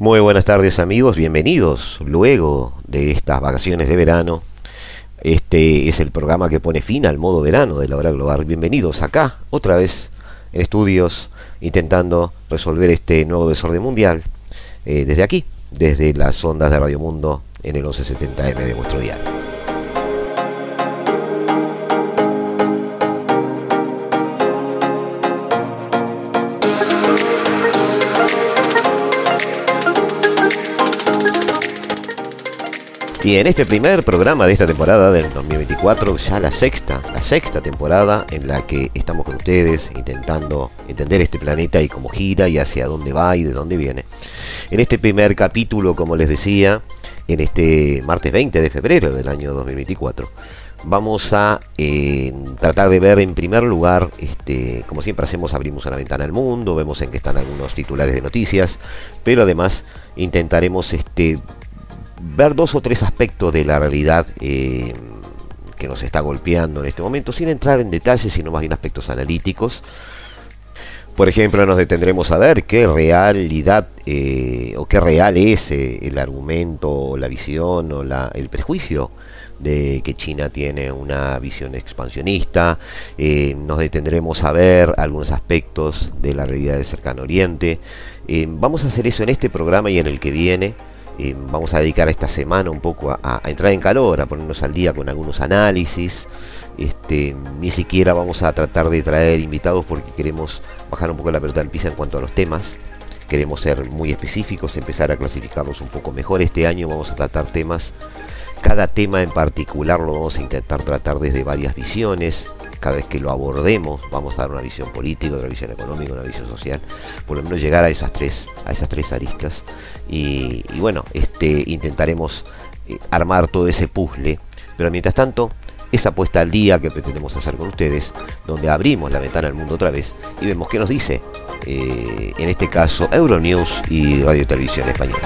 Muy buenas tardes amigos, bienvenidos luego de estas vacaciones de verano. Este es el programa que pone fin al modo verano de la hora global. Bienvenidos acá, otra vez en estudios, intentando resolver este nuevo desorden mundial eh, desde aquí, desde las ondas de Radio Mundo en el 1170M de vuestro diario. Y en este primer programa de esta temporada del 2024, ya la sexta, la sexta temporada en la que estamos con ustedes intentando entender este planeta y cómo gira y hacia dónde va y de dónde viene. En este primer capítulo, como les decía, en este martes 20 de febrero del año 2024, vamos a eh, tratar de ver en primer lugar, este, como siempre hacemos, abrimos una ventana al mundo, vemos en qué están algunos titulares de noticias, pero además intentaremos este, ver dos o tres aspectos de la realidad eh, que nos está golpeando en este momento, sin entrar en detalles, sino más bien aspectos analíticos. Por ejemplo, nos detendremos a ver qué realidad eh, o qué real es eh, el argumento, la visión o la, el prejuicio de que China tiene una visión expansionista. nos detendremos a ver algunos aspectos de la realidad del cercano oriente. vamos a hacer eso en este programa y en el que viene vamos a dedicar esta semana un poco a, entrar en calor, a ponernos al día con algunos análisis. Este, ni siquiera vamos a tratar de traer invitados porque queremos bajar un poco la pelota del piso en cuanto a los temas. Queremos ser muy específicos, empezar a clasificarlos un poco mejor. Este año vamos a tratar temas, cada tema en particular lo vamos a intentar tratar desde varias visiones, cada vez que lo abordemos vamos a dar una visión política, una visión económica, una visión social, por lo menos llegar a esas tres, a esas tres aristas. Y, bueno, este, intentaremos eh, armar todo ese puzzle, pero mientras tanto, esa puesta al día que pretendemos hacer con ustedes, donde abrimos la ventana al mundo otra vez y vemos qué nos dice, eh, en este caso, Euronews y Radio Televisión Española.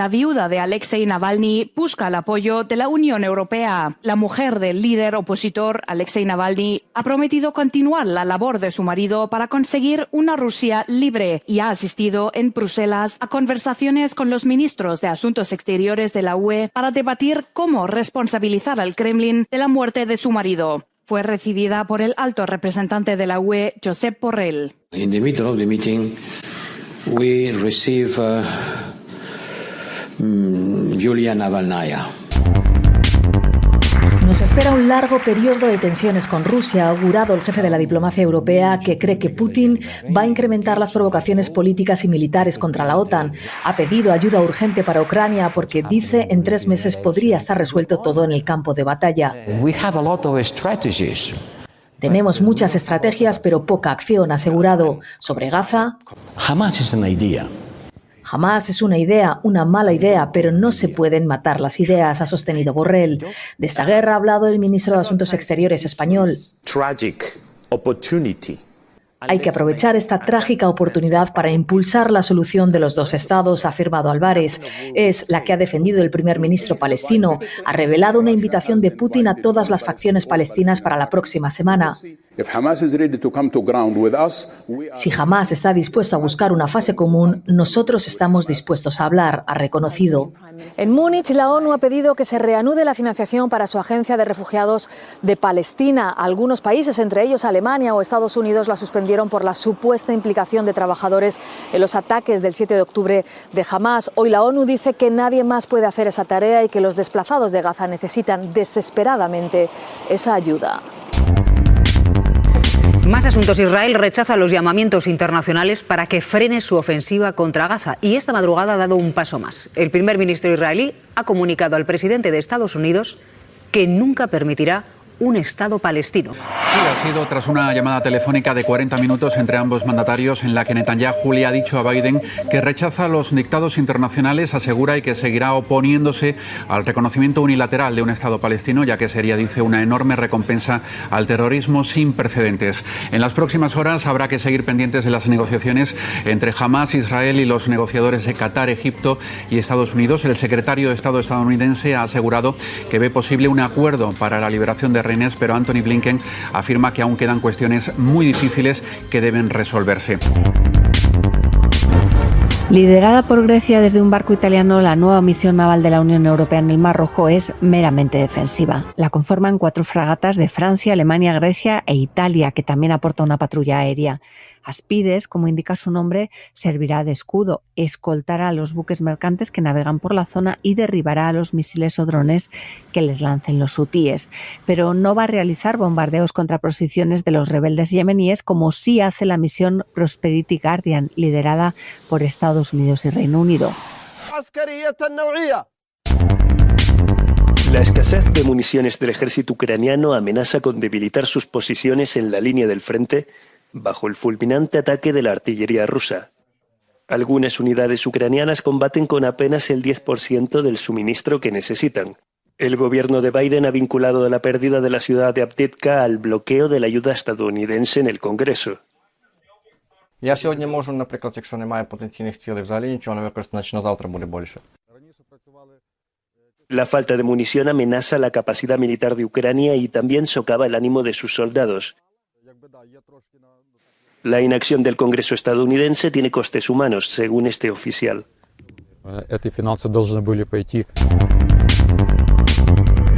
La viuda de Alexei Navalny busca el apoyo de la Unión Europea. La mujer del líder opositor Alexei Navalny ha prometido continuar la labor de su marido para conseguir una Rusia libre y ha asistido en Bruselas a conversaciones con los ministros de Asuntos Exteriores de la UE para debatir cómo responsabilizar al Kremlin de la muerte de su marido. Fue recibida por el alto representante de la UE, Josep Borrell. In the middle of the meeting, we receive uh, Julia Navalnaya. Nos espera un largo periodo de tensiones con Rusia, ha augurado el jefe de la diplomacia europea, que cree que Putin va a incrementar las provocaciones políticas y militares contra la OTAN. Ha pedido ayuda urgente para Ucrania porque dice en tres meses podría estar resuelto todo en el campo de batalla. Tenemos muchas estrategias, pero poca acción, ha asegurado. Sobre Gaza. Jamás es una idea. Jamás es una idea, una mala idea, pero no se pueden matar las ideas, ha sostenido Borrell. De esta guerra ha hablado el ministro de Asuntos Exteriores español. Hay que aprovechar esta trágica oportunidad para impulsar la solución de los dos estados, ha afirmado Álvarez. Es la que ha defendido el primer ministro palestino. Ha revelado una invitación de Putin a todas las facciones palestinas para la próxima semana. Si Hamas está dispuesto a buscar una fase común, nosotros estamos dispuestos a hablar, ha reconocido. En Múnich, la ONU ha pedido que se reanude la financiación para su agencia de refugiados de Palestina. Algunos países, entre ellos Alemania o Estados Unidos, la suspendieron por la supuesta implicación de trabajadores en los ataques del 7 de octubre de Hamas. Hoy la ONU dice que nadie más puede hacer esa tarea y que los desplazados de Gaza necesitan desesperadamente esa ayuda. Más asuntos. Israel rechaza los llamamientos internacionales para que frene su ofensiva contra Gaza y esta madrugada ha dado un paso más. El primer ministro israelí ha comunicado al presidente de Estados Unidos que nunca permitirá un Estado palestino. Sí, ha sido tras una llamada telefónica de 40 minutos entre ambos mandatarios en la que Netanyahu le ha dicho a Biden que rechaza los dictados internacionales, asegura y que seguirá oponiéndose al reconocimiento unilateral de un Estado palestino, ya que sería, dice, una enorme recompensa al terrorismo sin precedentes. En las próximas horas habrá que seguir pendientes de las negociaciones entre Hamas, Israel y los negociadores de Qatar, Egipto y Estados Unidos. El secretario de Estado estadounidense ha asegurado que ve posible un acuerdo para la liberación de pero Anthony Blinken afirma que aún quedan cuestiones muy difíciles que deben resolverse. Liderada por Grecia desde un barco italiano, la nueva misión naval de la Unión Europea en el Mar Rojo es meramente defensiva. La conforman cuatro fragatas de Francia, Alemania, Grecia e Italia, que también aporta una patrulla aérea. Aspides, como indica su nombre, servirá de escudo, escoltará a los buques mercantes que navegan por la zona y derribará a los misiles o drones que les lancen los hutíes. Pero no va a realizar bombardeos contra posiciones de los rebeldes yemeníes como sí hace la misión Prosperity Guardian, liderada por Estados Unidos y Reino Unido. La escasez de municiones del ejército ucraniano amenaza con debilitar sus posiciones en la línea del frente bajo el fulminante ataque de la artillería rusa. Algunas unidades ucranianas combaten con apenas el 10% del suministro que necesitan. El gobierno de Biden ha vinculado la pérdida de la ciudad de Abdiivka al bloqueo de la ayuda estadounidense en el Congreso. La falta de munición amenaza la capacidad militar de Ucrania y también socava el ánimo de sus soldados. La inacción del Congreso estadounidense tiene costes humanos, según este oficial.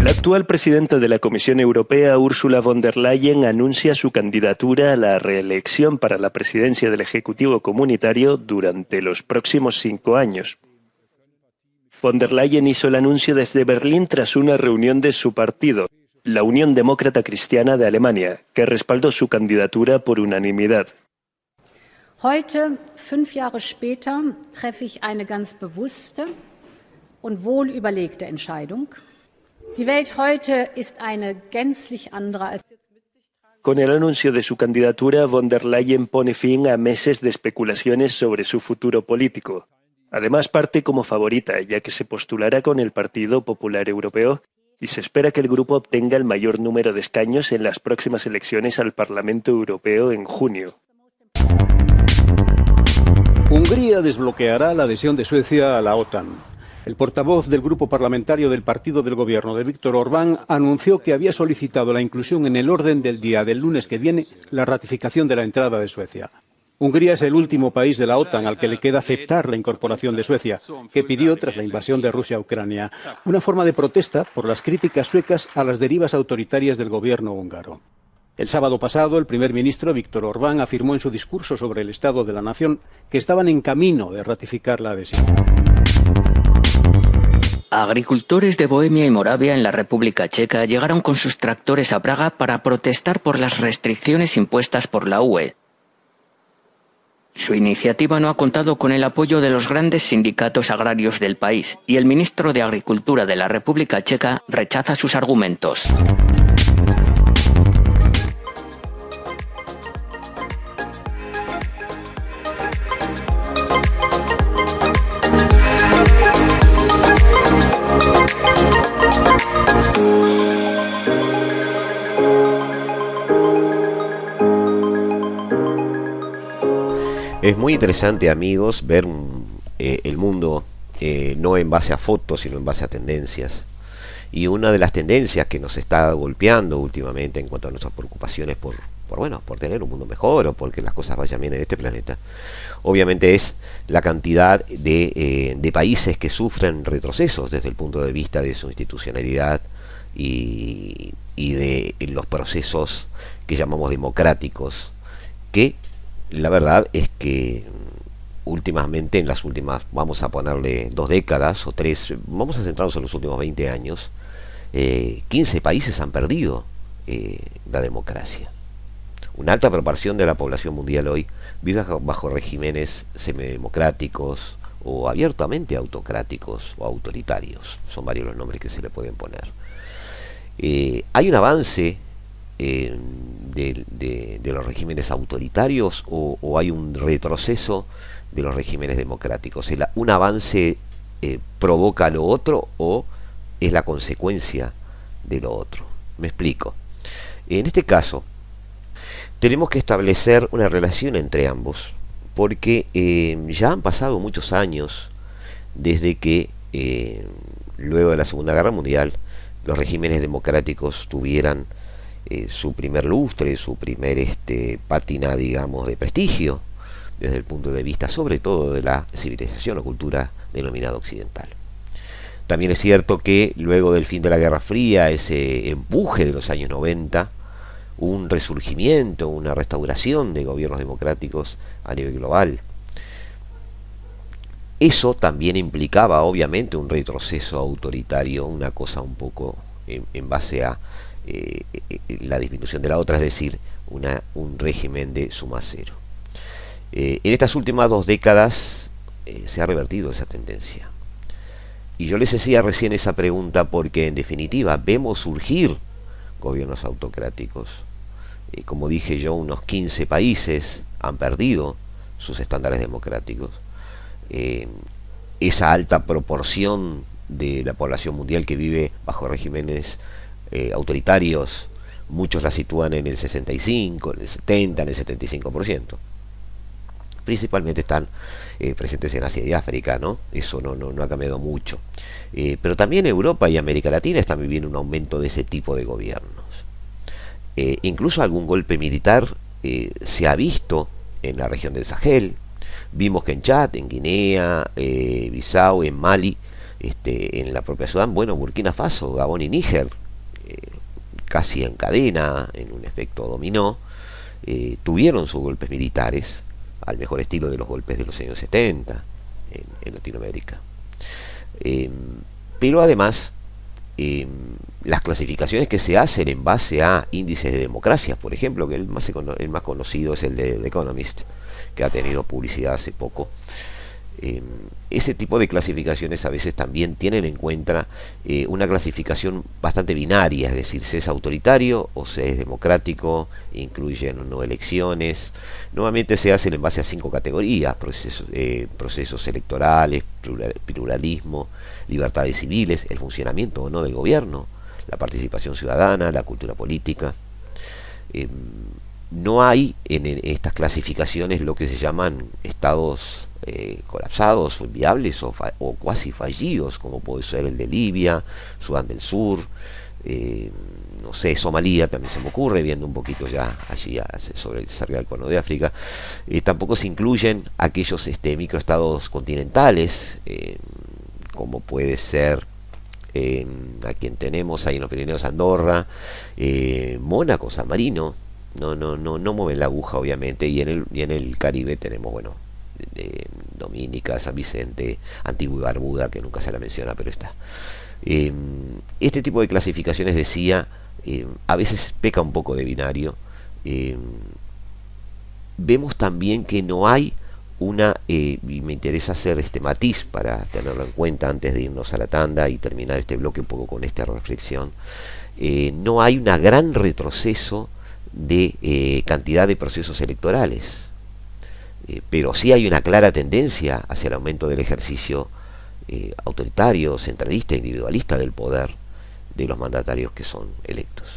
La actual presidenta de la Comisión Europea, Ursula von der Leyen, anuncia su candidatura a la reelección para la presidencia del Ejecutivo Comunitario durante los próximos cinco años. Von der Leyen hizo el anuncio desde Berlín tras una reunión de su partido, la Unión Demócrata Cristiana de Alemania, que respaldó su candidatura por unanimidad. Heute, fünf Jahre später, treffe ich eine ganz bewusste und wohl überlegte Entscheidung. Die Welt heute ist eine gänzlich andere als Con el anuncio de su candidatura, von der Leyen pone fin a meses de especulaciones sobre su futuro político. Además, parte como favorita, ya que se postulará con el Partido Popular Europeo y se espera que el grupo obtenga el mayor número de escaños en las próximas elecciones al Parlamento Europeo en junio. Hungría desbloqueará la adhesión de Suecia a la OTAN. El portavoz del grupo parlamentario del partido del gobierno de Víctor Orbán anunció que había solicitado la inclusión en el orden del día del lunes que viene la ratificación de la entrada de Suecia. Hungría es el último país de la OTAN al que le queda aceptar la incorporación de Suecia, que pidió tras la invasión de Rusia a Ucrania, una forma de protesta por las críticas suecas a las derivas autoritarias del gobierno húngaro. El sábado pasado, el primer ministro Víctor Orbán afirmó en su discurso sobre el estado de la nación que estaban en camino de ratificar la adhesión. Agricultores de Bohemia y Moravia en la República Checa llegaron con sus tractores a Praga para protestar por las restricciones impuestas por la UE, su iniciativa no ha contado con el apoyo de los grandes sindicatos agrarios del país y el ministro de Agricultura de la República Checa rechaza sus argumentos. Es muy interesante, amigos, ver eh, el mundo eh, no en base a fotos, sino en base a tendencias. Y una de las tendencias que nos está golpeando últimamente en cuanto a nuestras preocupaciones por, por bueno, por tener un mundo mejor o porque las cosas vayan bien en este planeta, obviamente es la cantidad de, eh, países que sufren retrocesos desde el punto de vista de su institucionalidad y, y de los procesos que llamamos democráticos, que la verdad es que últimamente, en las últimas, vamos a ponerle dos décadas o tres, vamos a centrarnos en los últimos 20 años, 15 eh, países han perdido eh, la democracia. Una alta proporción de la población mundial hoy vive bajo regímenes semidemocráticos o abiertamente autocráticos o autoritarios. Son varios los nombres que se le pueden poner. Eh, hay un avance de, los regímenes autoritarios o, hay un retroceso de los regímenes democráticos. ¿Un avance eh, provoca lo otro o es la consecuencia de lo otro? Me explico. En este caso, tenemos que establecer una relación entre ambos, porque eh, ya han pasado muchos años desde que, eh, luego de la Segunda Guerra Mundial, los regímenes democráticos tuvieran su primer lustre, su primer este, patina, digamos, de prestigio desde el punto de vista sobre todo de la civilización o cultura denominada occidental. También es cierto que luego del fin de la Guerra Fría, ese empuje de los años 90, un resurgimiento, una restauración de gobiernos democráticos a nivel global. Eso también implicaba obviamente un retroceso autoritario, una cosa un poco en, base a eh, la disminución de la otra, es decir, un régimen de suma cero. Eh, en estas últimas dos décadas eh, se ha revertido esa tendencia. Y yo les hacía recién esa pregunta porque en definitiva vemos surgir gobiernos autocráticos. Como dije yo, unos 15 países han perdido sus estándares democráticos. esa alta proporción de la población mundial que vive bajo regímenes autoritarios, muchos la sitúan en el 65, en el 70, en el 75% principalmente están eh, presentes en Asia y África, ¿no? Eso no, no, ha cambiado mucho. Eh, pero también Europa y América Latina están viviendo un aumento de ese tipo de gobiernos. Eh, incluso algún golpe militar se ha visto en la región del Sahel. Vimos que en Chad, en Guinea, Bissau, en Mali, este, en la propia Sudán, bueno, Burkina Faso, Gabón y Níger, casi en cadena, en un efecto dominó, tuvieron sus golpes militares al mejor estilo de los golpes de los años 70 en, Latinoamérica. Em, pero además, em, las clasificaciones que se hacen en base a índices de democracia, por ejemplo, que el más, el más conocido es el de The Economist, que ha tenido publicidad hace poco, Em, ese tipo de clasificaciones a veces también tienen en cuenta eh, una clasificación bastante binaria, es decir, se es autoritario o se es democrático, incluyen no elecciones. Nuevamente se hacen en base a cinco categorías, procesos, eh, electorales, pluralismo, libertades civiles, el funcionamiento o no del gobierno, la participación ciudadana, la cultura política. Em, no hay en estas clasificaciones lo que se llaman estados eh, colapsados, inviables o, o, cuasi fallidos, como puede ser el de Libia, Sudán del Sur, eh, no sé, Somalia también se me ocurre, viendo un poquito ya allí sobre el cerca del cono de África. Eh, tampoco se incluyen aquellos este, microestados continentales, como puede ser a quien tenemos ahí en los Pirineos Andorra, Mónaco, San Marino, no, no, no, no mueven la aguja obviamente, y en el, y en el Caribe tenemos, bueno, de Dominica, San Vicente, Antigua y Barbuda, que nunca se la menciona, pero está. Em, este tipo de clasificaciones, decía, em, a veces peca un poco de binario. Em, vemos también que no hay una, eh, y me interesa hacer este matiz para tenerlo en cuenta antes de irnos a la tanda y terminar este bloque un poco con esta reflexión, eh, no hay un gran retroceso de eh, cantidad de procesos electorales. Eh, pero sí hay una clara tendencia hacia el aumento del ejercicio eh, autoritario, centralista, individualista del poder de los mandatarios que son electos.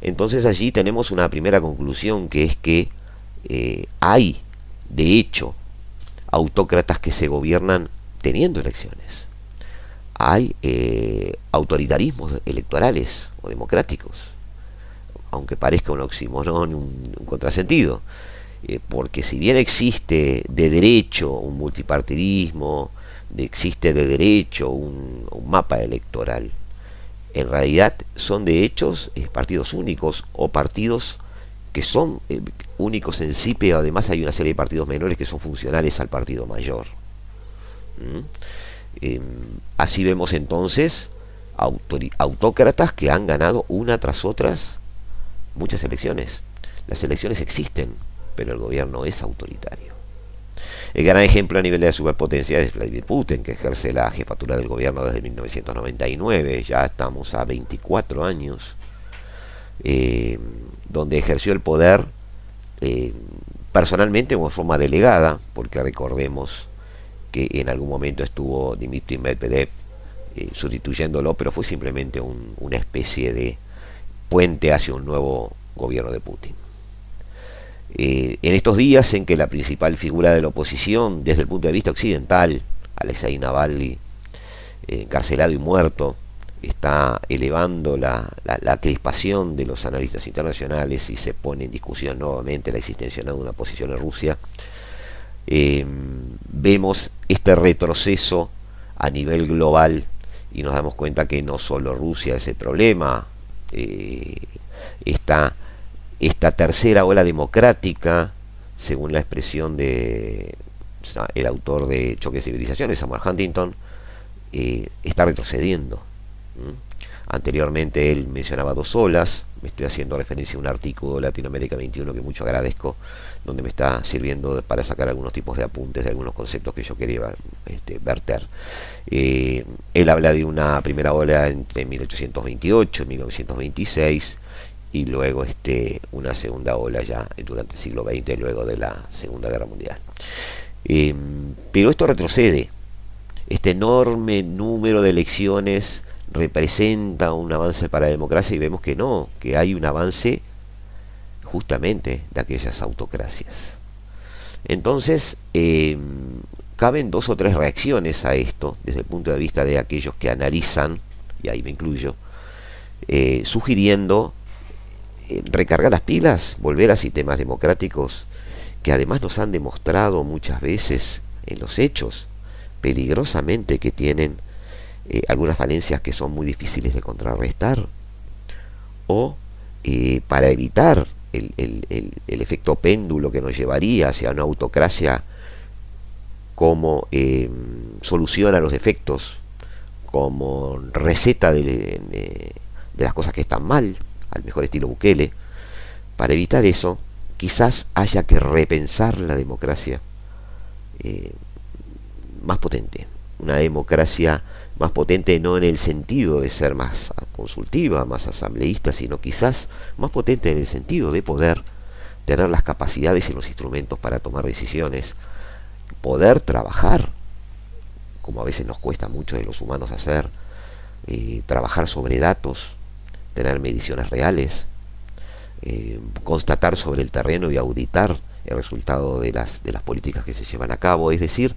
Entonces allí tenemos una primera conclusión que es que eh, hay, de hecho, autócratas que se gobiernan teniendo elecciones. Hay autoritarismos electorales o democráticos aunque parezca un oxímoron, un, un contrasentido. Eh, porque si bien existe de derecho un multipartidismo, existe de derecho un, mapa electoral, en realidad son de hechos partidos únicos o partidos que son eh, únicos en sí, pero además hay una serie de partidos menores que son funcionales al partido mayor. ¿Mm? Em, así vemos entonces autócratas que han ganado una tras otras muchas elecciones. Las elecciones existen, pero el gobierno es autoritario. El gran ejemplo a nivel de superpotencia es Vladimir Putin, que ejerce la jefatura del gobierno desde 1999, ya estamos a 24 años, eh, donde ejerció el poder eh, personalmente o en forma delegada, porque recordemos que en algún momento estuvo Dmitry Medvedev eh, sustituyéndolo, pero fue simplemente una especie de puente hacia un nuevo gobierno de Putin. Eh, en estos días en que la principal figura de la oposición, desde el punto de vista occidental, Alexei Navalny, eh, encarcelado y muerto, está elevando la, crispación de los analistas internacionales y se pone en discusión nuevamente la existencia de una posición en Rusia, eh, vemos este retroceso a nivel global y nos damos cuenta que no solo Rusia es el problema, está esta tercera ola democrática, según la expresión de el autor de Choque de Civilizaciones, Samuel Huntington, eh, está retrocediendo. Anteriormente él mencionaba dos olas, me estoy haciendo referencia a un artículo de Latinoamérica 21 que mucho agradezco, donde me está sirviendo para sacar algunos tipos de apuntes de algunos conceptos que yo quería este, verter. Eh, él habla de una primera ola entre 1828 y 1926, y luego este, una segunda ola ya durante el siglo XX, luego de la Segunda Guerra Mundial. Em, pero esto retrocede. Este enorme número de elecciones representa un avance para la democracia y vemos que no, que hay un avance justamente de aquellas autocracias. Entonces, em, caben dos o tres reacciones a esto desde el punto de vista de aquellos que analizan, y ahí me incluyo, eh, sugiriendo recargar las pilas, volver a sistemas democráticos que además nos han demostrado muchas veces en los hechos peligrosamente que tienen eh, algunas falencias que son muy difíciles de contrarrestar o eh, para evitar el, efecto péndulo que nos llevaría hacia una autocracia como solución a los defectos, como receta de, de las cosas que están mal, al mejor estilo Bukele. Para evitar eso, quizás haya que repensar la democracia eh, más potente. Una democracia más potente no en el sentido de ser más consultiva, más asambleísta, sino quizás más potente en el sentido de poder tener las capacidades y los instrumentos para tomar decisiones, poder trabajar, como a veces nos cuesta mucho de los humanos hacer, eh, trabajar sobre datos, tener mediciones reales, eh, constatar sobre el terreno y auditar el resultado de las, de las políticas que se llevan a cabo, es decir,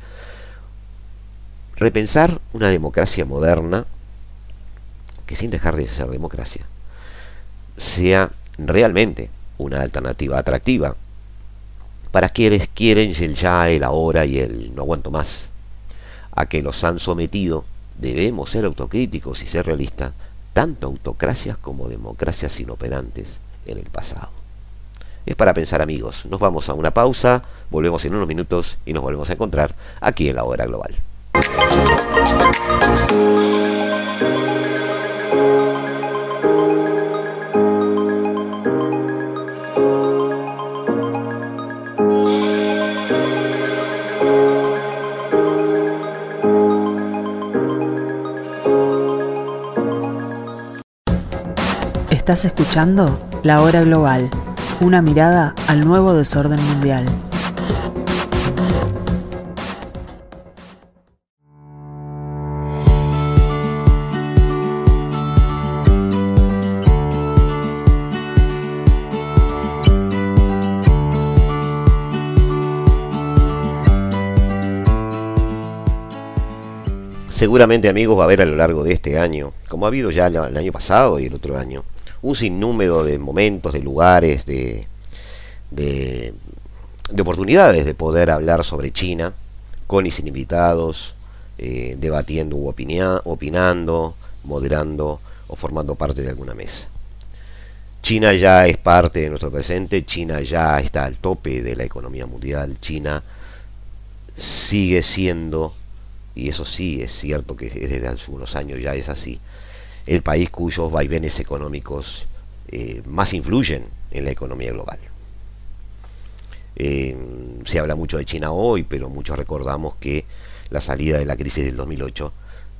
repensar una democracia moderna que sin dejar de ser democracia sea realmente una alternativa atractiva para quienes quieren el ya, el ahora y el no aguanto más. A que los han sometido, debemos ser autocríticos y ser realistas tanto autocracias como democracias inoperantes en el pasado. Es para pensar amigos, nos vamos a una pausa, volvemos en unos minutos y nos volvemos a encontrar aquí en la hora global. Estás escuchando La Hora Global, una mirada al nuevo desorden mundial. Seguramente amigos va a haber a lo largo de este año, como ha habido ya el año pasado y el otro año, un sinnúmero de momentos, de lugares, de, de, oportunidades de poder hablar sobre China, con y sin invitados, eh, debatiendo u opinando, moderando o formando parte de alguna mesa. China ya es parte de nuestro presente, China ya está al tope de la economía mundial, China sigue siendo, y eso sí es cierto que desde hace unos años ya es así, el país cuyos vaivenes económicos eh, más influyen en la economía global. Eh, se habla mucho de China hoy, pero muchos recordamos que la salida de la crisis del 2008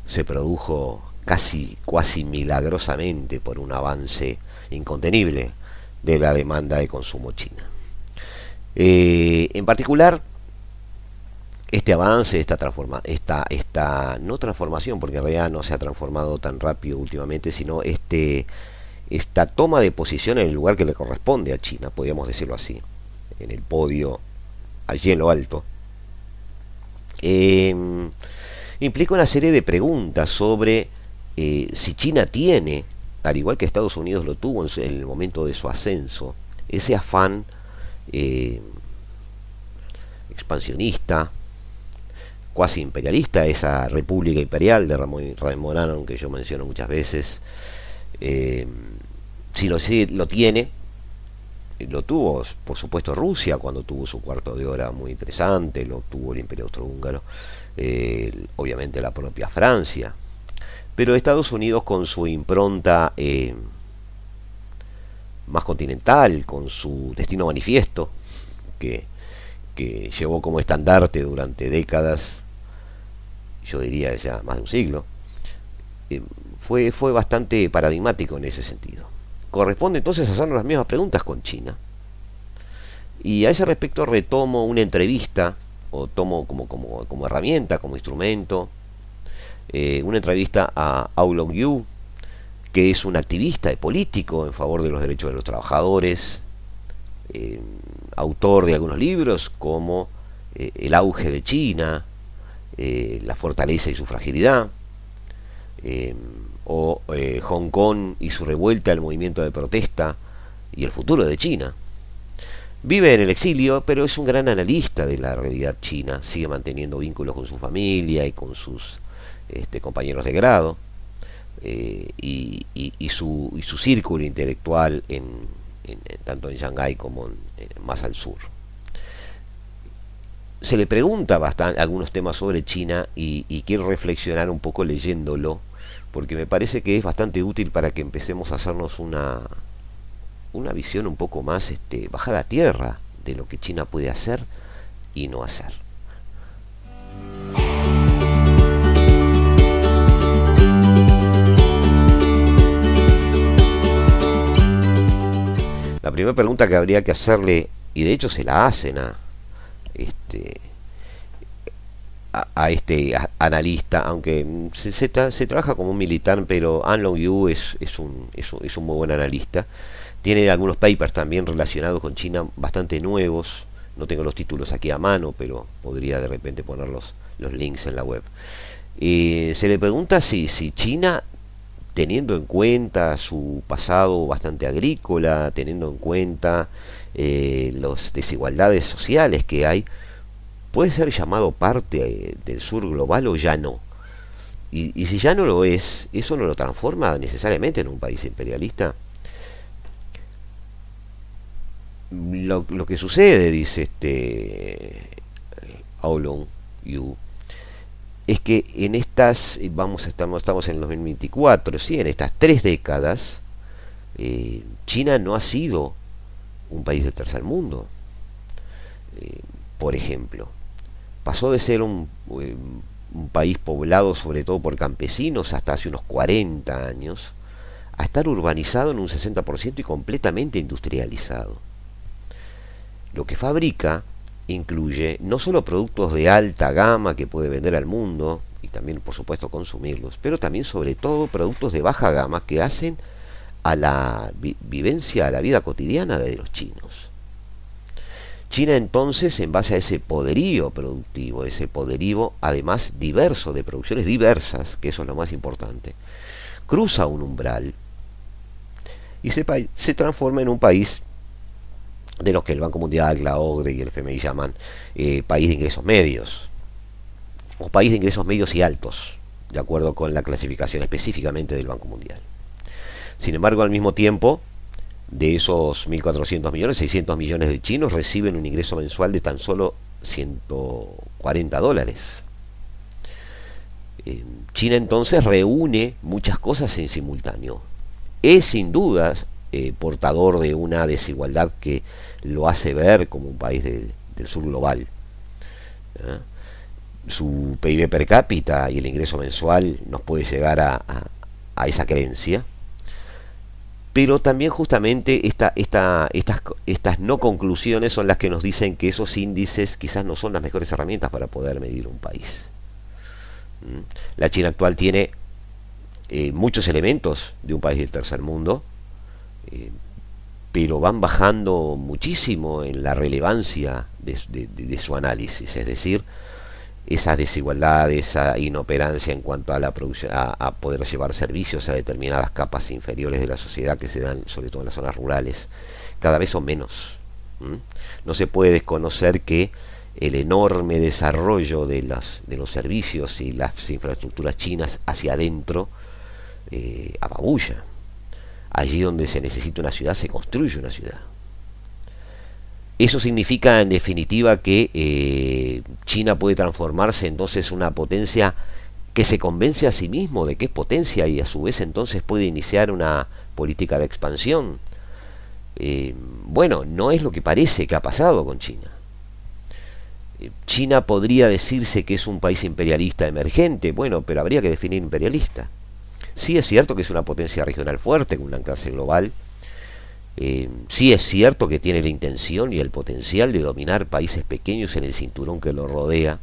se produjo casi, cuasi milagrosamente por un avance incontenible de la demanda de consumo china. Eh, en particular, este avance, esta, transforma, esta, esta no transformación, porque en realidad no se ha transformado tan rápido últimamente, sino este, esta toma de posición en el lugar que le corresponde a China, podríamos decirlo así, en el podio, allí en lo alto, em, implica una serie de preguntas sobre eh, si China tiene al igual que Estados Unidos lo tuvo en el momento de su ascenso, ese afán eh, expansionista, cuasi imperialista, esa república imperial de Ramón, Ramón que yo menciono muchas veces, eh, si lo, lo tiene, lo tuvo por supuesto Rusia cuando tuvo su cuarto de hora muy interesante, lo tuvo el imperio austrohúngaro, eh, obviamente la propia Francia, pero Estados Unidos con su impronta eh, más continental, con su destino manifiesto, que, llevó como estandarte durante décadas, yo diría ya más de un siglo, eh, fue, fue bastante paradigmático en ese sentido. Corresponde entonces hacernos las mismas preguntas con China. Y a ese respecto retomo una entrevista, o tomo como, como, como herramienta, como instrumento, eh, una entrevista a Aulong Yu, que es un activista y político en favor de los derechos de los trabajadores, eh, autor de algunos libros como El auge de China, La fortaleza y su fragilidad, o Hong Kong y su revuelta al movimiento de protesta y el futuro de China. Vive en el exilio, pero es un gran analista de la realidad china, sigue manteniendo vínculos con su familia y con sus este, compañeros de grado, eh, y, su, su, círculo intelectual en, tanto en Shanghái como más al sur. Se le pregunta bastante algunos temas sobre China y, quiero reflexionar un poco leyéndolo, porque me parece que es bastante útil para que empecemos a hacernos una, una visión un poco más este, bajada a tierra de lo que China puede hacer y no hacer. La primera pregunta que habría que hacerle, y de hecho se la hacen a este, a, este analista, aunque se, trabaja como un militar, pero An Long Yu es, un, muy buen analista. Tiene algunos papers también relacionados con China bastante nuevos. No tengo los títulos aquí a mano, pero podría de repente poner los, links en la web. y se le pregunta si China teniendo en cuenta su pasado bastante agrícola, teniendo en cuenta eh, las desigualdades sociales que hay, puede ser llamado parte eh, del sur global o ya no. Y, si ya no lo es, ¿eso no lo transforma necesariamente en un país imperialista? Lo, que sucede, dice este Aulon Yu, es que en estas, vamos, estamos, estamos en el 2024, ¿sí? en estas tres décadas, eh, China no ha sido un país del tercer mundo. Eh, por ejemplo, pasó de ser un, eh, un, país poblado sobre todo por campesinos hasta hace unos 40 años, a estar urbanizado en un 60% y completamente industrializado. Lo que fabrica incluye no solo productos de alta gama que puede vender al mundo y también por supuesto consumirlos, pero también sobre todo productos de baja gama que hacen a la vivencia, a la vida cotidiana de los chinos. China entonces, en base a ese poderío productivo, ese poderío además diverso, de producciones diversas, que eso es lo más importante, cruza un umbral y se, se transforma en un país de los que el Banco Mundial, la OCDE y el FMI llaman eh, país de ingresos medios, o país de ingresos medios y altos, de acuerdo con la clasificación específicamente del Banco Mundial. Sin embargo, al mismo tiempo, de esos 1.400 millones, 600 millones de chinos reciben un ingreso mensual de tan solo 140 dólares. Eh, China entonces reúne muchas cosas en simultáneo. Es sin dudas eh, portador de una desigualdad que lo hace ver como un país del, sur global. Su PIB per cápita y el ingreso mensual nos puede llegar a, esa creencia. Pero también justamente esta, estas, estas no conclusiones son las que nos dicen que esos índices quizás no son las mejores herramientas para poder medir un país. La China actual tiene eh, muchos elementos de un país del tercer mundo, eh, pero van bajando muchísimo en la relevancia de, su análisis, es decir, esa desigualdad, esa inoperancia en cuanto a la producción, a, poder llevar servicios a determinadas capas inferiores de la sociedad que se dan sobre todo en las zonas rurales, cada vez son menos. No se puede desconocer que el enorme desarrollo de, las, de los servicios y las infraestructuras chinas hacia adentro eh, ababulla. Allí donde se necesita una ciudad, se construye una ciudad. Eso significa en definitiva que eh, China puede transformarse entonces en una potencia que se convence a sí mismo de que es potencia y a su vez entonces puede iniciar una política de expansión. Eh, bueno, no es lo que parece que ha pasado con China. Eh, China podría decirse que es un país imperialista emergente, bueno, pero habría que definir imperialista. Sí es cierto que es una potencia regional fuerte, con una clase global. Eh, sí es cierto que tiene la intención y el potencial de dominar países pequeños en el cinturón que lo rodea,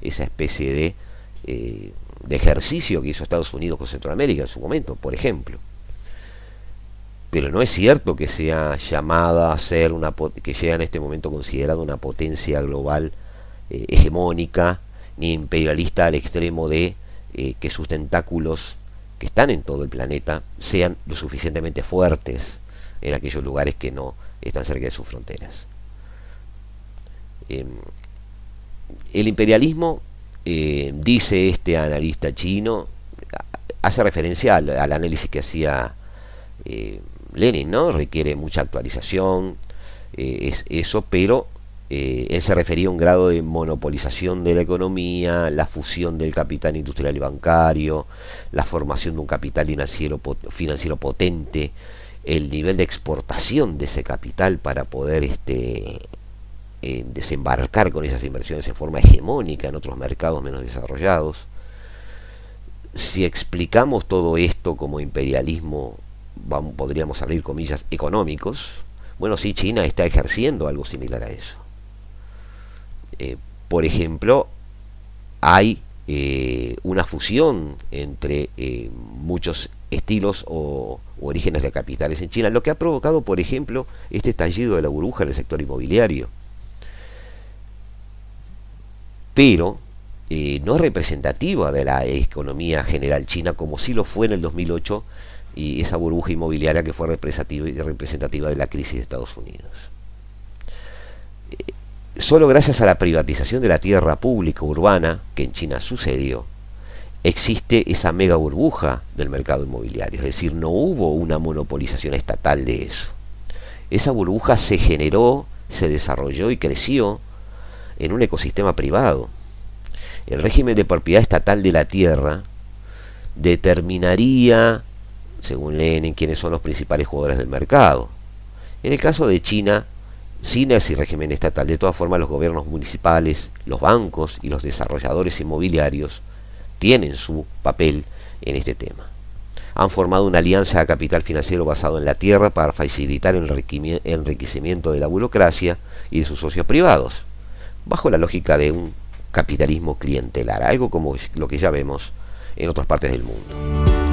esa especie de, eh, de ejercicio que hizo Estados Unidos con Centroamérica en su momento, por ejemplo. Pero no es cierto que sea llamada a ser una que sea en este momento considerada una potencia global eh, hegemónica ni imperialista al extremo de que sus tentáculos están en todo el planeta sean lo suficientemente fuertes en aquellos lugares que no están cerca de sus fronteras. Em, el imperialismo, eh, dice este analista chino, hace referencia al, análisis que hacía eh, Lenin, ¿no? Requiere mucha actualización, eh, es eso, pero eh, él se refería a un grado de monopolización de la economía, la fusión del capital industrial y bancario, la formación de un capital financiero, potente, el nivel de exportación de ese capital para poder este, eh, desembarcar con esas inversiones en forma hegemónica en otros mercados menos desarrollados. Si explicamos todo esto como imperialismo, podríamos abrir comillas económicos, bueno, sí, China está ejerciendo algo similar a eso. Eh, por ejemplo, hay eh, una fusión entre eh, muchos estilos o, orígenes de capitales en China, lo que ha provocado, por ejemplo, este estallido de la burbuja en el sector inmobiliario. Pero no es representativa de la economía general china como sí lo fue en el 2008 y esa burbuja inmobiliaria que fue representativa, representativa de la crisis de Estados Unidos solo gracias a la privatización de la tierra pública urbana, que en China sucedió, existe esa mega burbuja del mercado inmobiliario. Es decir, no hubo una monopolización estatal de eso. Esa burbuja se generó, se desarrolló y creció en un ecosistema privado. El régimen de propiedad estatal de la tierra determinaría, según Lenin, quiénes son los principales jugadores del mercado. En el caso de China, sin ese régimen estatal. De todas formas, los gobiernos municipales, los bancos y los desarrolladores inmobiliarios tienen su papel en este tema. Han formado una alianza de capital financiero basado en la tierra para facilitar el enriquecimiento de la burocracia y de sus socios privados, bajo la lógica de un capitalismo clientelar, algo como lo que ya vemos en otras partes del mundo.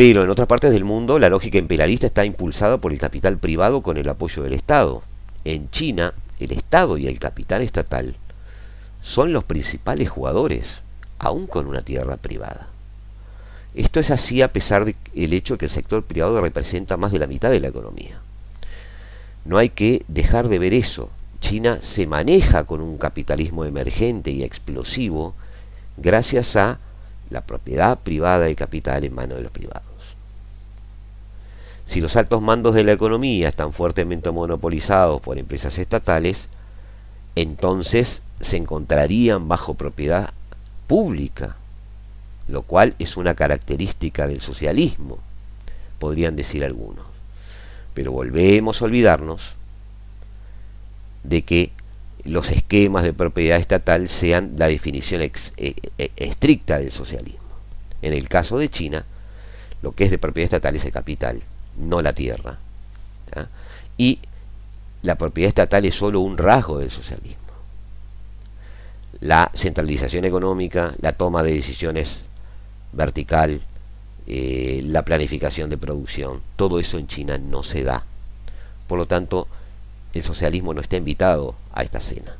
Pero en otras partes del mundo la lógica imperialista está impulsada por el capital privado con el apoyo del Estado. En China, el Estado y el capital estatal son los principales jugadores, aún con una tierra privada. Esto es así a pesar del hecho de que el sector privado representa más de la mitad de la economía. No hay que dejar de ver eso. China se maneja con un capitalismo emergente y explosivo gracias a la propiedad privada de capital en manos de los privados. Si los altos mandos de la economía están fuertemente monopolizados por empresas estatales, entonces se encontrarían bajo propiedad pública, lo cual es una característica del socialismo, podrían decir algunos. Pero volvemos a olvidarnos de que los esquemas de propiedad estatal sean la definición e, e, estricta del socialismo. En el caso de China, lo que es de propiedad estatal es el capital, no la tierra. Y la propiedad estatal es solo un rasgo del socialismo. La centralización económica, la toma de decisiones vertical, eh, la planificación de producción, todo eso en China no se da. Por lo tanto, el socialismo no está invitado a esta cena.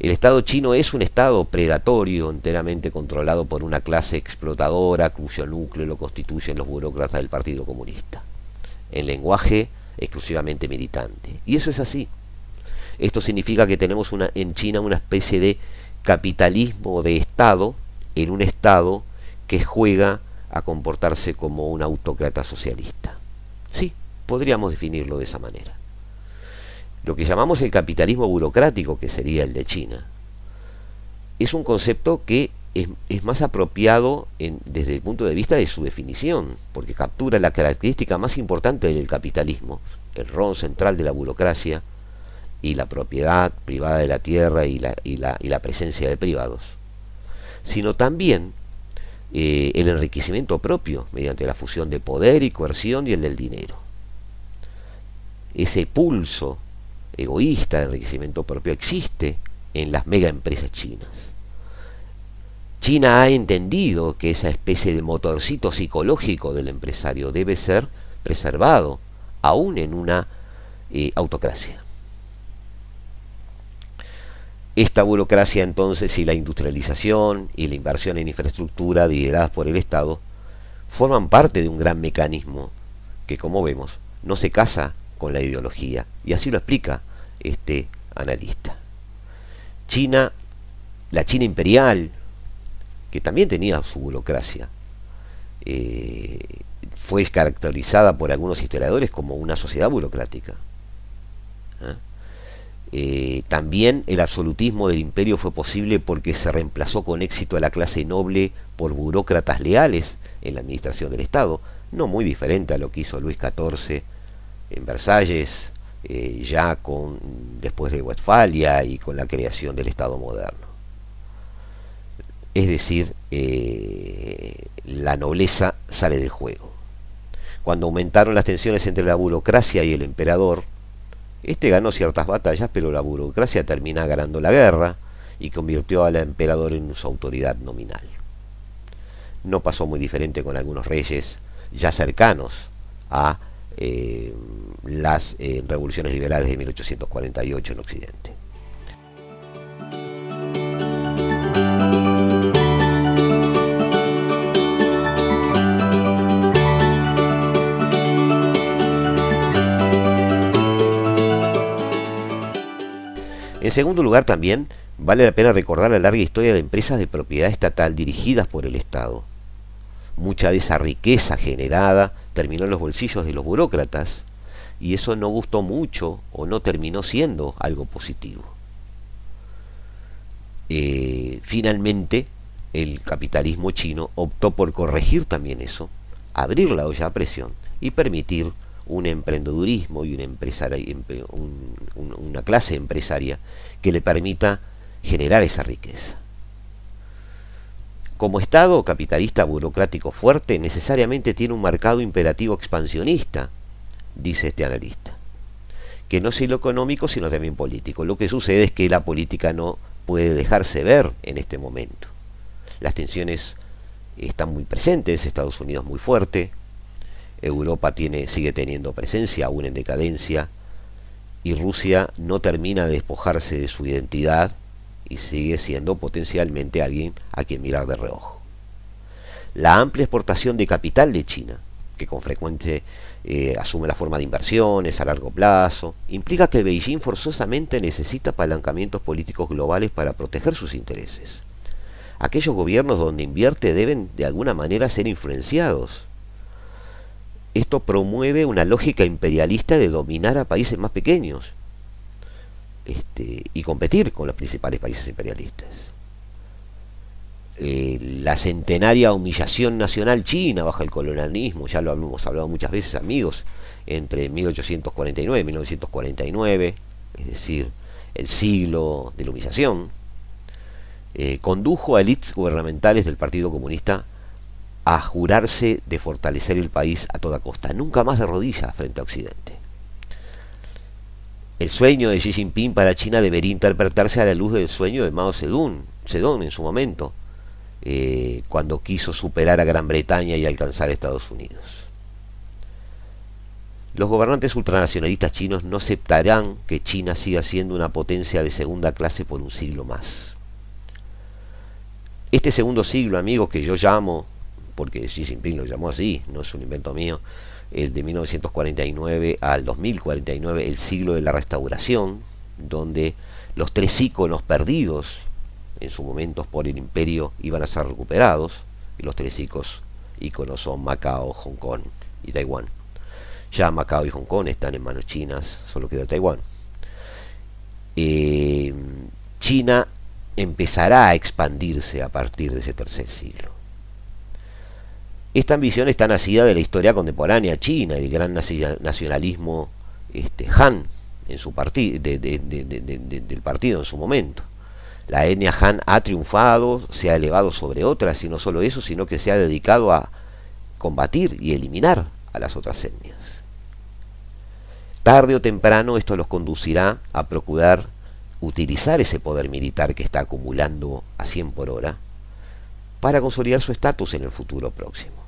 El Estado chino es un Estado predatorio, enteramente controlado por una clase explotadora cuyo núcleo lo constituyen los burócratas del Partido Comunista, en lenguaje exclusivamente militante. Y eso es así. Esto significa que tenemos una, en China una especie de capitalismo de Estado en un Estado que juega a comportarse como un autócrata socialista. Sí, podríamos definirlo de esa manera lo que llamamos el capitalismo burocrático, que sería el de China, es un concepto que es, más apropiado desde el punto de vista de su definición, porque captura la característica más importante del capitalismo, el rol central de la burocracia y la propiedad privada de la tierra y la, y la, presencia de privados, sino también eh, el enriquecimiento propio mediante la fusión de poder y coerción y el del dinero. Ese pulso egoísta de enriquecimiento propio existe en las mega empresas chinas. China ha entendido que esa especie de motorcito psicológico del empresario debe ser preservado, aún en una eh, autocracia. Esta burocracia entonces y la industrialización y la inversión en infraestructura lideradas por el Estado forman parte de un gran mecanismo que, como vemos, no se casa con la ideología. Y así lo explica este analista. China, la China imperial, que también tenía su burocracia, eh, fue caracterizada por algunos historiadores como una sociedad burocrática. ¿eh? Eh, también el absolutismo del imperio fue posible porque se reemplazó con éxito a la clase noble por burócratas leales en la administración del Estado, no muy diferente a lo que hizo Luis XIV en Versalles eh, ya con después de Westfalia y con la creación del Estado moderno. Es decir, eh, la nobleza sale del juego. Cuando aumentaron las tensiones entre la burocracia y el emperador, este ganó ciertas batallas, pero la burocracia termina ganando la guerra y convirtió al emperador en su autoridad nominal. No pasó muy diferente con algunos reyes ya cercanos a eh, las eh, revoluciones liberales de 1848 en Occidente. En segundo lugar también vale la pena recordar la larga historia de empresas de propiedad estatal dirigidas por el Estado. Mucha de esa riqueza generada terminó en los bolsillos de los burócratas y eso no gustó mucho o no terminó siendo algo positivo. Eh, finalmente, el capitalismo chino optó por corregir también eso, abrir la olla a presión y permitir un emprendedurismo y una clase empresaria que le permita generar esa riqueza. Como Estado capitalista burocrático fuerte, necesariamente tiene un marcado imperativo expansionista, dice este analista, que no es lo económico, sino también político. Lo que sucede es que la política no puede dejarse ver en este momento. Las tensiones están muy presentes, Estados Unidos muy fuerte, Europa sigue teniendo presencia, aún en decadencia, y Rusia no termina de despojarse de su identidad y sigue siendo potencialmente alguien a quien mirar de reojo. La amplia exportación de capital de China, que con frecuencia eh, asume la forma de inversiones a largo plazo, implica que Beijing forzosamente necesita apalancamientos políticos globales para proteger sus intereses. Aquellos gobiernos donde invierte deben de alguna manera ser influenciados esto promueve una lógica imperialista de dominar a países más pequeños este, y competir con los principales países imperialistas. Eh, la centenaria humillación nacional china bajo el colonialismo, ya lo hemos hablado muchas veces amigos, entre 1849 y 1949, es decir, el siglo de la humillación, eh, condujo a élites gubernamentales del Partido Comunista a jurarse de fortalecer el país a toda costa, nunca más de rodillas frente a Occidente. El sueño de Xi Jinping para China debería interpretarse a la luz del sueño de Mao Zedong, Zedong en su momento, eh, cuando quiso superar a Gran Bretaña y alcanzar a Estados Unidos. Los gobernantes ultranacionalistas chinos no aceptarán que China siga siendo una potencia de segunda clase por un siglo más. Este segundo siglo, amigos, que yo llamo porque Xi Jinping lo llamó así, no es un invento mío, el de 1949 al 2049, el siglo de la restauración, donde los tres íconos perdidos en su momento por el imperio iban a ser recuperados, y los tres íconos son Macao, Hong Kong y Taiwán. Ya Macao y Hong Kong están en manos chinas, solo queda Taiwán. Eh, China empezará a expandirse a partir de ese tercer siglo. Esta ambición está nacida de la historia contemporánea china del gran nacionalismo este, Han en su del partido en su momento. La etnia Han ha triunfado, se ha elevado sobre otras y no solo eso, sino que se ha dedicado a combatir y eliminar a las otras etnias. Tarde o temprano esto los conducirá a procurar utilizar ese poder militar que está acumulando a 100 por hora para consolidar su estatus en el futuro próximo.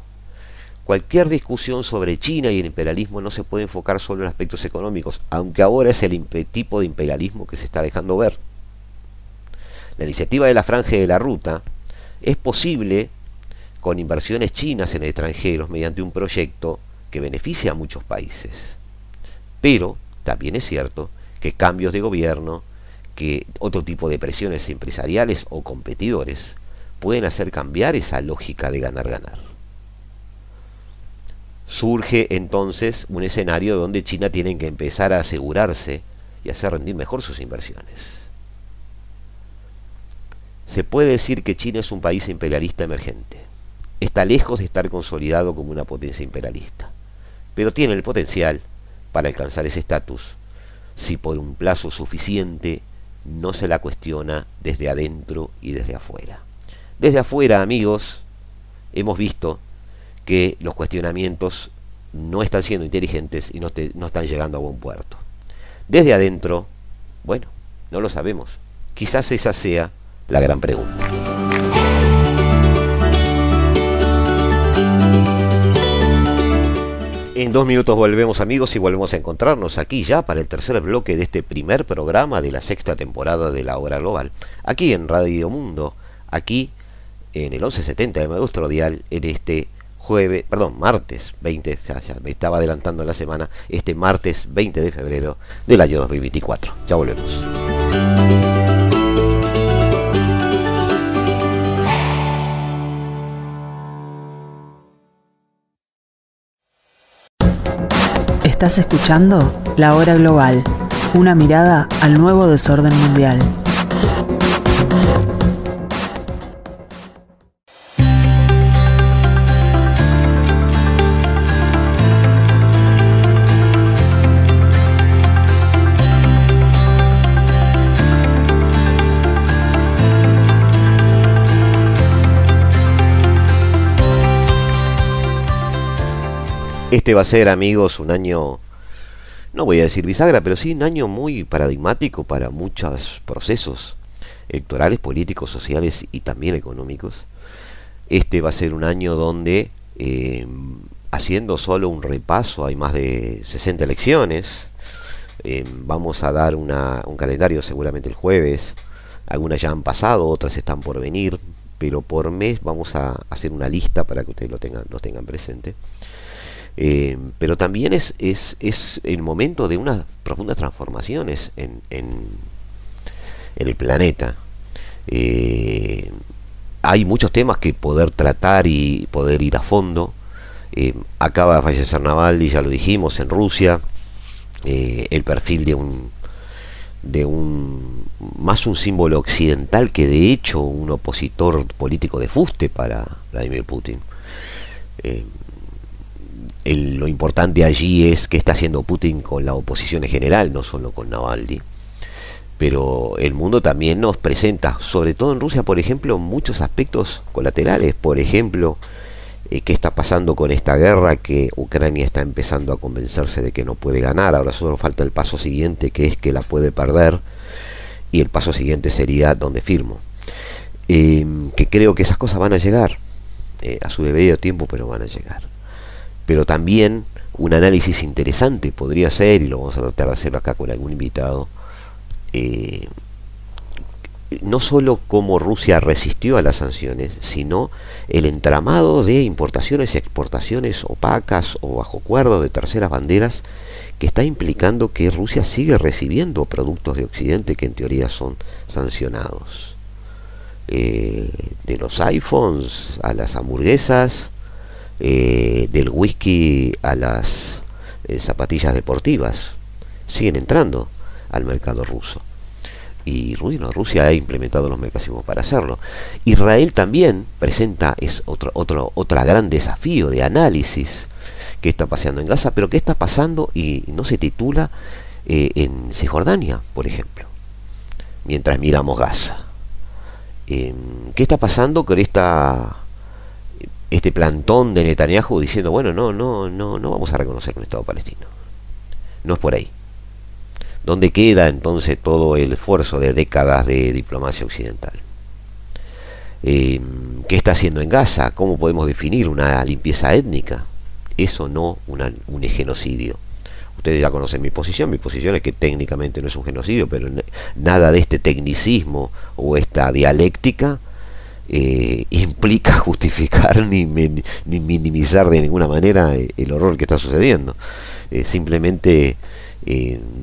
Cualquier discusión sobre China y el imperialismo no se puede enfocar solo en aspectos económicos, aunque ahora es el tipo de imperialismo que se está dejando ver. La iniciativa de la franja de la ruta es posible con inversiones chinas en extranjeros mediante un proyecto que beneficia a muchos países. Pero también es cierto que cambios de gobierno, que otro tipo de presiones empresariales o competidores pueden hacer cambiar esa lógica de ganar-ganar. Surge entonces un escenario donde China tiene que empezar a asegurarse y hacer rendir mejor sus inversiones. Se puede decir que China es un país imperialista emergente. Está lejos de estar consolidado como una potencia imperialista, pero tiene el potencial para alcanzar ese estatus si por un plazo suficiente no se la cuestiona desde adentro y desde afuera. Desde afuera, amigos, hemos visto que los cuestionamientos no están siendo inteligentes y no, están llegando a buen puerto. Desde adentro, bueno, no lo sabemos. Quizás esa sea la gran pregunta. En dos minutos volvemos amigos y volvemos a encontrarnos aquí ya para el tercer bloque de este primer programa de la sexta temporada de la Hora Global. Aquí en Radio Mundo, aquí en el 1170 de Maestro Dial, en este jueves, perdón, martes 20, ya, me estaba adelantando la semana, este martes 20 de febrero del año 2024. Ya volvemos. Estás escuchando La Hora Global, una mirada al nuevo desorden mundial. Este va a ser, amigos, un año, no voy a decir bisagra, pero sí un año muy paradigmático para muchos procesos electorales, políticos, sociales y también económicos. Este va a ser un año donde, eh, haciendo solo un repaso, hay más de 60 elecciones, Eh, vamos a dar una, un calendario seguramente el jueves. Algunas ya han pasado, otras están por venir, pero por mes vamos a hacer una lista para que ustedes lo tengan, lo tengan presente. Eh, pero también es, es, es, el momento de unas profundas transformaciones en, en, en el planeta. Eh, hay muchos temas que poder tratar y poder ir a fondo. Eh, acaba de fallecer Navalny, ya lo dijimos, en Rusia. el perfil de un de un más un símbolo occidental que de hecho un opositor político de fuste para Vladimir Putin lo importante allí es que está haciendo Putin con la oposición en general, no solo con Navalny. Pero el mundo también nos presenta, sobre todo en Rusia, por ejemplo, muchos aspectos colaterales. Por ejemplo, eh, qué está pasando con esta guerra que Ucrania está empezando a convencerse de que no puede ganar. Ahora solo falta el paso siguiente, que es que la puede perder. Y el paso siguiente sería donde firmo. Em, que creo que esas cosas van a llegar. Eh, a su debido tiempo, pero van a llegar pero también un análisis interesante podría ser, y lo vamos a tratar de hacerlo acá con algún invitado, eh, no solo cómo Rusia resistió a las sanciones, sino el entramado de importaciones y exportaciones opacas o bajo cuerdo de terceras banderas que está implicando que Rusia sigue recibiendo productos de Occidente que en teoría son sancionados. Eh, de los iPhones a las hamburguesas, eh, del whisky a las eh, zapatillas deportivas siguen entrando al mercado ruso. Y Rusia ha implementado los mecanismos para hacerlo. Israel también presenta es otro, otro, otro gran desafío de análisis que está pasando en Gaza, pero que está pasando y no se titula eh, en Cisjordania, por ejemplo, mientras miramos Gaza. Em, ¿Qué está pasando con esta este plantón de Netanyahu diciendo, bueno, no, no, no, no vamos a reconocer un Estado palestino. No es por ahí. ¿Dónde queda entonces todo el esfuerzo de décadas de diplomacia occidental? Em, ¿Qué está haciendo en Gaza? ¿Cómo podemos definir una limpieza étnica? Eso no un genocidio. Ustedes ya conocen mi posición. Mi posición es que técnicamente no es un genocidio, pero nada de este tecnicismo o esta dialéctica eh, implica justificar ni, ni, minimizar de ninguna manera eh, el horror que está sucediendo. Eh, simplemente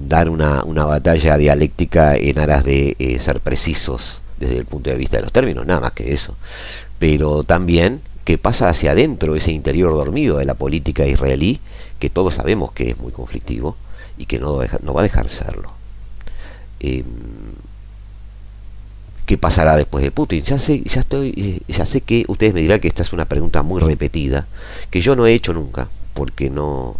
dar una, una, batalla dialéctica en aras de ser precisos desde el punto de vista de los términos, nada más que eso. Pero también que pasa hacia adentro ese interior dormido de la política israelí, que todos sabemos que es muy conflictivo y que no, no va a dejar serlo. Qué pasará después de Putin. Ya sé, ya estoy, eh, ya sé que ustedes me dirán que esta es una pregunta muy repetida, que yo no he hecho nunca, porque no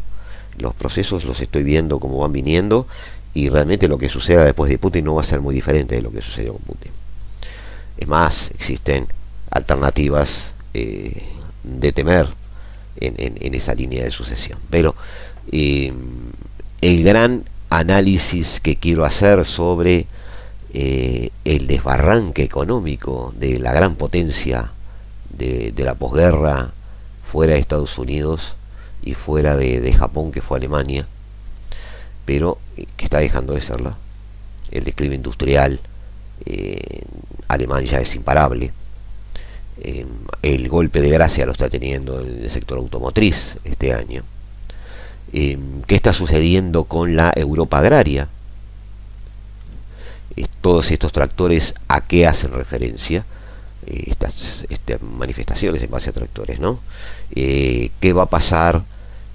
los procesos los estoy viendo como van viniendo y realmente lo que suceda después de Putin no va a ser muy diferente de lo que sucedió con Putin. Es más, existen alternativas eh, de temer en, esa línea de sucesión. Pero eh, el gran análisis que quiero hacer sobre eh, el desbarranque económico de la gran potencia de, la posguerra fuera de Estados Unidos y fuera de, Japón que fue Alemania, pero eh, que está dejando de serla. El declive industrial eh, alemán ya es imparable. el golpe de gracia lo está teniendo en el sector automotriz este año. ¿Qué está sucediendo con la Europa agraria? Todos estos tractores a qué hacen referencia eh, estas, estas, manifestaciones en base a tractores, ¿no? Eh, ¿Qué va a pasar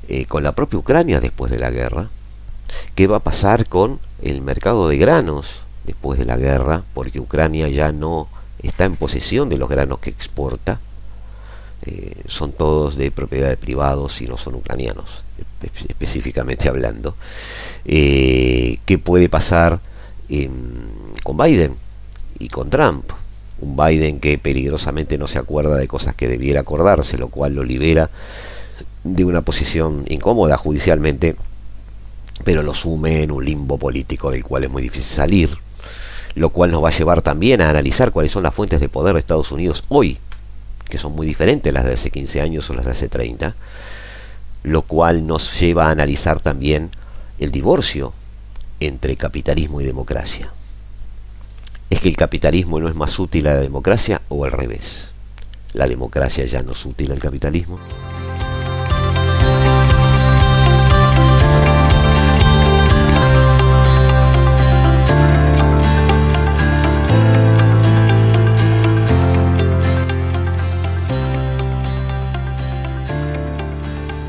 eh, con la propia Ucrania después de la guerra? ¿Qué va a pasar con el mercado de granos después de la guerra? Porque Ucrania ya no está en posesión de los granos que exporta. son todos de propiedad de privados y no son ucranianos, específicamente hablando. ¿Qué puede pasar? Con Biden y con Trump. Un Biden que peligrosamente no se acuerda de cosas que debiera acordarse, lo cual lo libera de una posición incómoda judicialmente, pero lo sume en un limbo político del cual es muy difícil salir, lo cual nos va a llevar también a analizar cuáles son las fuentes de poder de Estados Unidos hoy, que son muy diferentes las de hace 15 años o las de hace 30, lo cual nos lleva a analizar también el divorcio entre capitalismo y democracia. ¿Es que el capitalismo no es más útil a la democracia o al revés? ¿La democracia ya no es útil al capitalismo?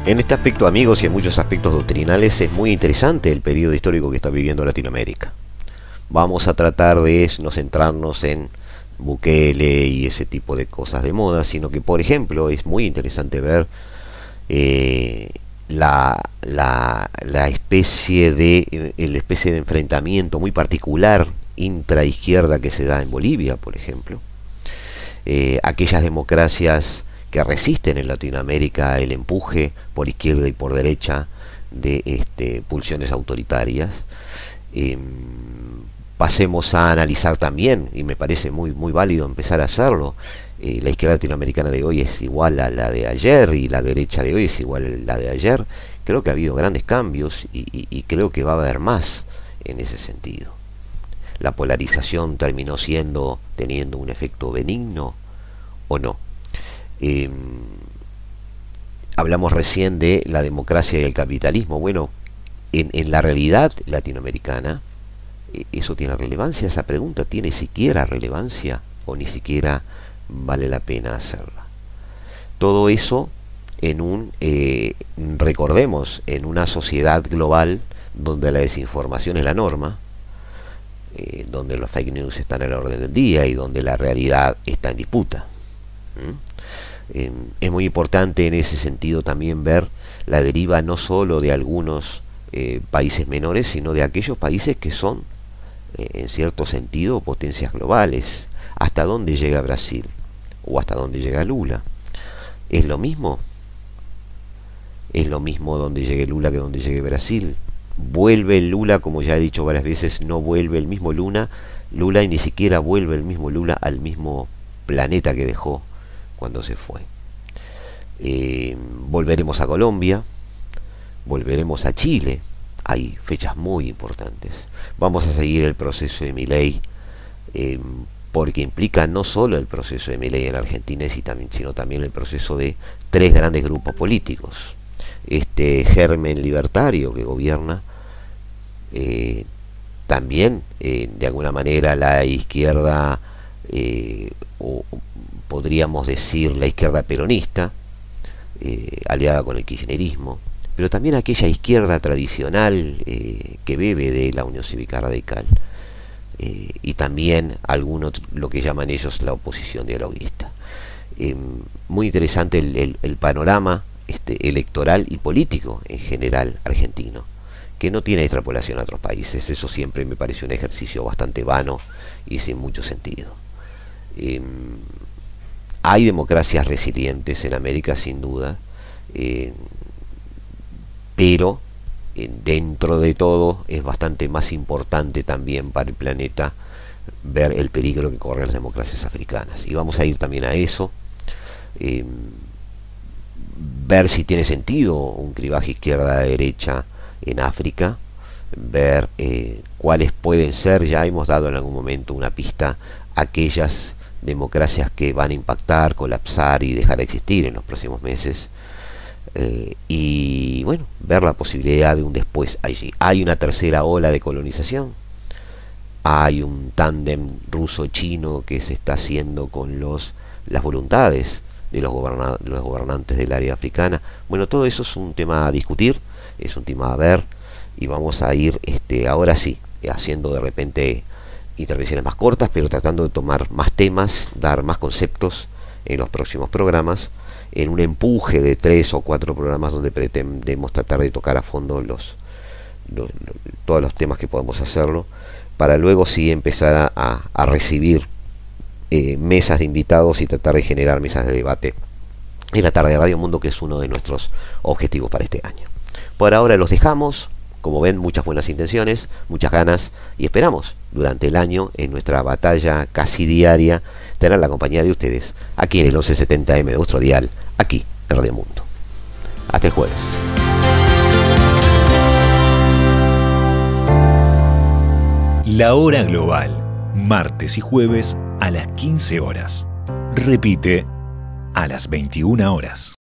En este aspecto, amigos, y en muchos aspectos doctrinales, es muy interesante el periodo histórico que está viviendo Latinoamérica. Vamos a tratar de no centrarnos en Bukele y ese tipo de cosas de moda, sino que, por ejemplo, es muy interesante ver eh, la, la, especie de el especie de enfrentamiento muy particular intraizquierda que se da en Bolivia, por ejemplo. Eh, aquellas democracias que resisten en Latinoamérica el empuje por izquierda y por derecha de este, pulsiones autoritarias. Em, pasemos a analizar también, y me parece muy, muy válido empezar a hacerlo, eh, la izquierda latinoamericana de hoy es igual a la de ayer y la derecha de hoy es igual a la de ayer. Creo que ha habido grandes cambios y creo que va a haber más en ese sentido. La polarización terminó siendo, teniendo un efecto benigno o no. Em, hablamos recién de la democracia y el capitalismo. Bueno, en, la realidad latinoamericana, e, ¿eso tiene relevancia? Esa pregunta tiene siquiera relevancia o ni siquiera vale la pena hacerla. Todo eso en un, eh, recordemos, en una sociedad global donde la desinformación es la norma, eh, donde los fake news están en el orden del día y donde la realidad está en disputa. Eh, es muy importante en ese sentido también ver la deriva no solo de algunos eh, países menores, sino de aquellos países que son, eh, en cierto sentido, potencias globales. ¿Hasta dónde llega Brasil? ¿O hasta dónde llega Lula? ¿Es lo mismo? ¿Es lo mismo donde llegue Lula que donde llegue Brasil? ¿Vuelve el Lula, como ya he dicho varias veces, no vuelve el mismo Lula? Lula y ni siquiera vuelve el mismo Lula al mismo planeta que dejó cuando se fue. Eh, volveremos a Colombia, volveremos a Chile, hay fechas muy importantes. Vamos a seguir el proceso de mi ley, eh, porque implica no solo el proceso de mi ley en Argentina, sino también el proceso de tres grandes grupos políticos. Este germen libertario que gobierna, eh, también de alguna manera la izquierda o, podríamos decir la izquierda peronista, eh, aliada con el kirchnerismo, pero también aquella izquierda tradicional eh, que bebe de la Unión Cívica Radical, eh, y también algunos, lo que llaman ellos la oposición dialoguista. muy interesante el, panorama este, electoral y político en general argentino, que no tiene extrapolación a otros países. Eso siempre me parece un ejercicio bastante vano y sin mucho sentido. Hay democracias resilientes en América, sin duda, eh, pero eh, dentro de todo es bastante más importante también para el planeta ver el peligro que corren las democracias africanas. Y vamos a ir también a eso, eh, ver si tiene sentido un cribaje izquierda-derecha en África, ver cuáles pueden ser, ya hemos dado en algún momento una pista, aquellas democracias que van a impactar, colapsar y dejar de existir en los próximos meses. Eh, y bueno, ver la posibilidad de un después allí. Hay una tercera ola de colonización. Hay un tándem ruso-chino que se está haciendo con los, las voluntades de los, los gobernantes del área africana. Bueno, todo eso es un tema a discutir, es un tema a ver y vamos a ir este, ahora sí, haciendo de repente intervenciones más cortas, pero tratando de tomar más temas, dar más conceptos en los próximos programas, en un empuje de tres o cuatro programas donde pretendemos tratar de tocar a fondo los, todos los temas que podemos hacerlo, para luego sí empezar a, recibir eh, mesas de invitados y tratar de generar mesas de debate en la tarde de Radio Mundo, que es uno de nuestros objetivos para este año. Por ahora los dejamos, como ven, muchas buenas intenciones, muchas ganas y esperamos durante el año en nuestra batalla casi diaria tener la compañía de ustedes aquí en el 1170M de vuestro dial, aquí en Radio Mundo. Hasta el jueves. La Hora Global, martes y jueves a las 15 horas. Repite a las 21 horas.